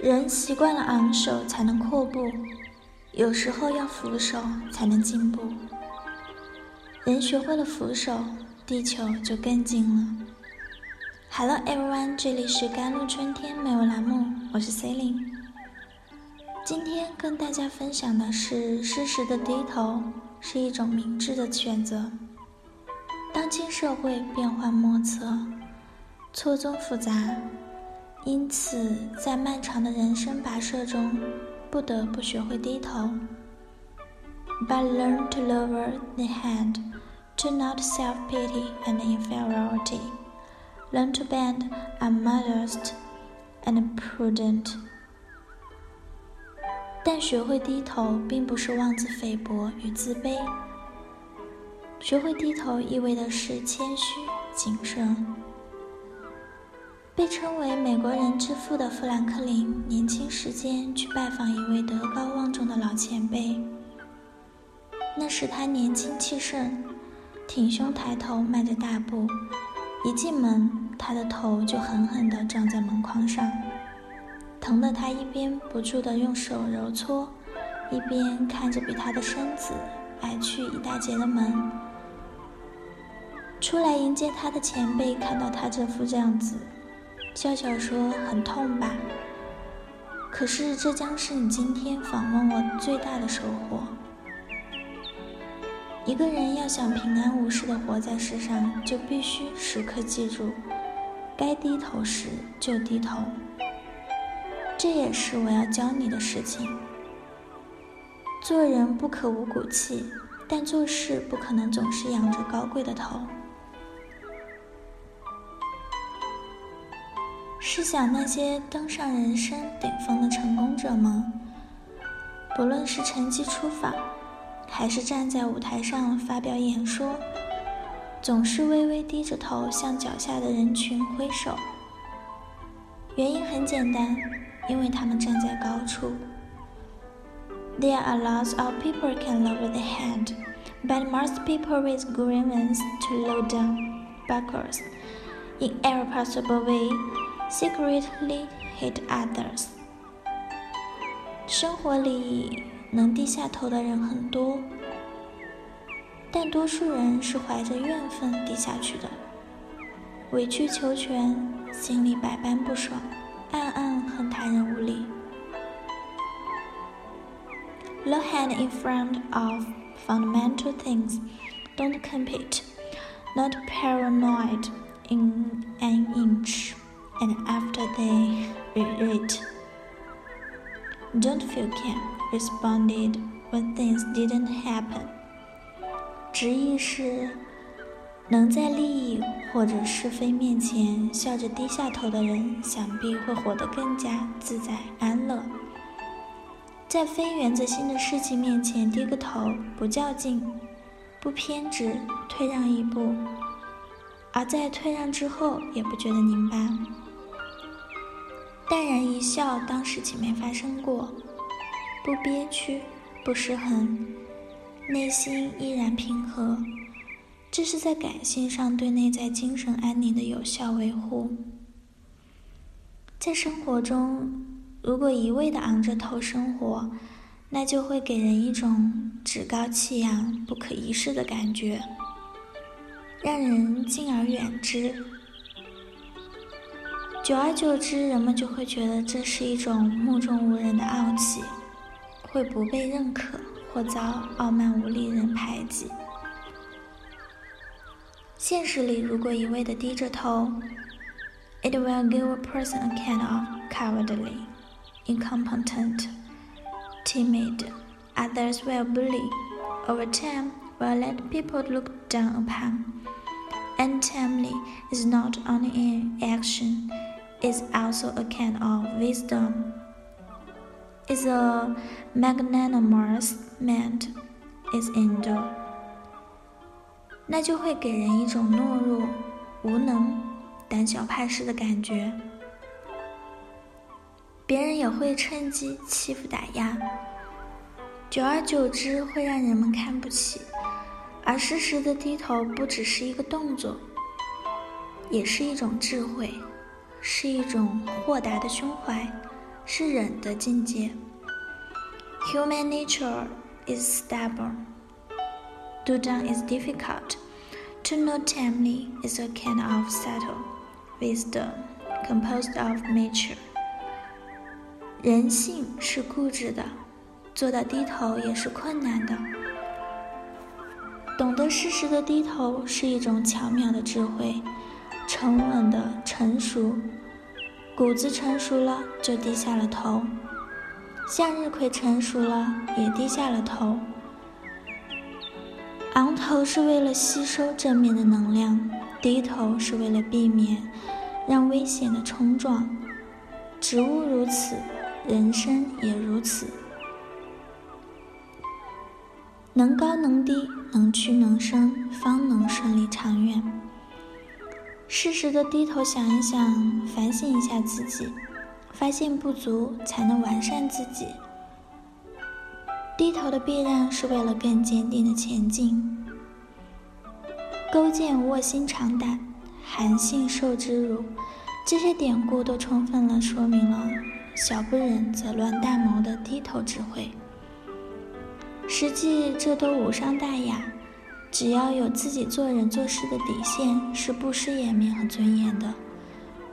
人习惯了昂首才能阔步，有时候要俯首才能进步。人学会了俯首，地球就更近了。Hello everyone，这里是甘露春天美文栏目，我是 Celine。今天跟大家分享的是，适时的低头是一种明智的选择。当今社会变幻莫测，错综复杂。因此，在漫长的人生跋涉中，不得不学会低头。But learn to lower the hand, to not self-pity and inferiority. Learn to bend, a modest and prudent. 但学会低头，并不是妄自菲薄与自卑。学会低头，意味的是谦虚、谨慎。被称为美国人之父的富兰克林，年轻时间去拜访一位德高望重的老前辈。那时他年轻气盛，挺胸抬头，迈着大步，一进门，他的头就狠狠地撞在门框上，疼得他一边不住地用手揉搓，一边看着比他的身子矮去一大截的门。出来迎接他的前辈看到他这副样子。笑笑说：“很痛吧？可是这将是你今天访问我最大的收获。一个人要想平安无事的活在世上，就必须时刻记住，该低头时就低头。这也是我要教你的事情。做人不可无骨气，但做事不可能总是仰着高贵的头。”试想那些登上人生顶峰的成功者们，不论是乘机出访，还是站在舞台上发表演说，总是微微低着头向脚下的人群挥手。原因很简单，因为他们站在高处。There are lots of people can lower the hand, but most people with grievance to low down backwards in every possible way. Secretly hate others。生活里能低下头的人很多，但多数人是怀着怨愤低下去的，委曲求全，心里百般不爽，暗暗恨他人无理。Low hand in front of fundamental things. Don't compete. Not paranoid in an inch. And after they read, don't feel can responded when things didn't happen。直译是：能在利益或者是非面前笑着低下头的人，想必会活得更加自在安乐。在非原则性的事情面前低个头，不较劲，不偏执，退让一步，而在退让之后也不觉得拧巴。淡然一笑，当事情没发生过，不憋屈，不失衡，内心依然平和，这是在感性上对内在精神安宁的有效维护。在生活中，如果一味的昂着头生活，那就会给人一种趾高气扬、不可一世的感觉，让人敬而远之。久而久之，人们就会觉得这是一种目中无人的傲气，会不被认可或遭傲慢无力人排挤。现实里，如果一味的低着头，it will give a person a kind of cowardly, incompetent, timid. Others will bully. Over time, will let people look down upon. Untimely is not only an action is also a kind of wisdom. Is a magnanimous man is endure，那就会给人一种懦弱、无能、胆小怕事的感觉。别人也会趁机欺负打压，久而久之会让人们看不起。而适时的低头不只是一个动作，也是一种智慧。是一种豁达的胸怀，是忍的境界。Human nature is stubborn. Do down is difficult. To know tamely is a kind of subtle wisdom composed of nature. 人性是固执的，做到低头也是困难的。懂得适时的低头是一种巧妙的智慧，沉稳的成熟，谷子成熟了就低下了头，向日葵成熟了也低下了头。昂头是为了吸收正面的能量，低头是为了避免让危险的冲撞。植物如此，人生也如此。能高能低，能屈能伸，方能顺利长远。适时的低头想一想，反省一下自己，发现不足，才能完善自己。低头的必然是为了更坚定的前进。勾践卧薪尝胆，韩信受之辱，这些典故都充分了说明了“小不忍则乱大谋”的低头智慧。实际这都无伤大雅，只要有自己做人做事的底线，是不失颜面和尊严的，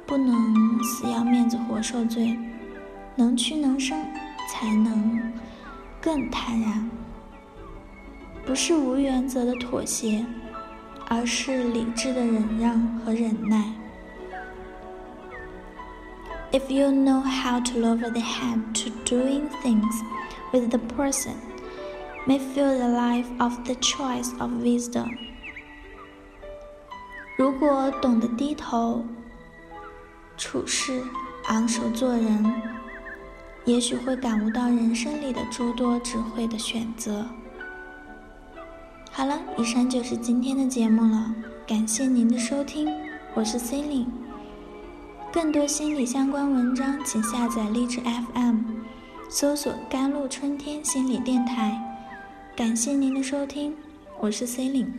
不能死要面子活受罪，能屈能伸，才能。更坦然，不是无原则的妥协，而是理智的忍让和忍耐。If you know how to lower the hand to doing things with the person, may fill the life of the choice of wisdom。如果懂得低头处事，昂首做人。也许会感悟到人生里的诸多智慧的选择。好了，以上就是今天的节目了，感谢您的收听，我是 c e l i n e 更多心理相关文章，请下载荔枝 FM，搜索“甘露春天心理电台”。感谢您的收听，我是 c e l i n e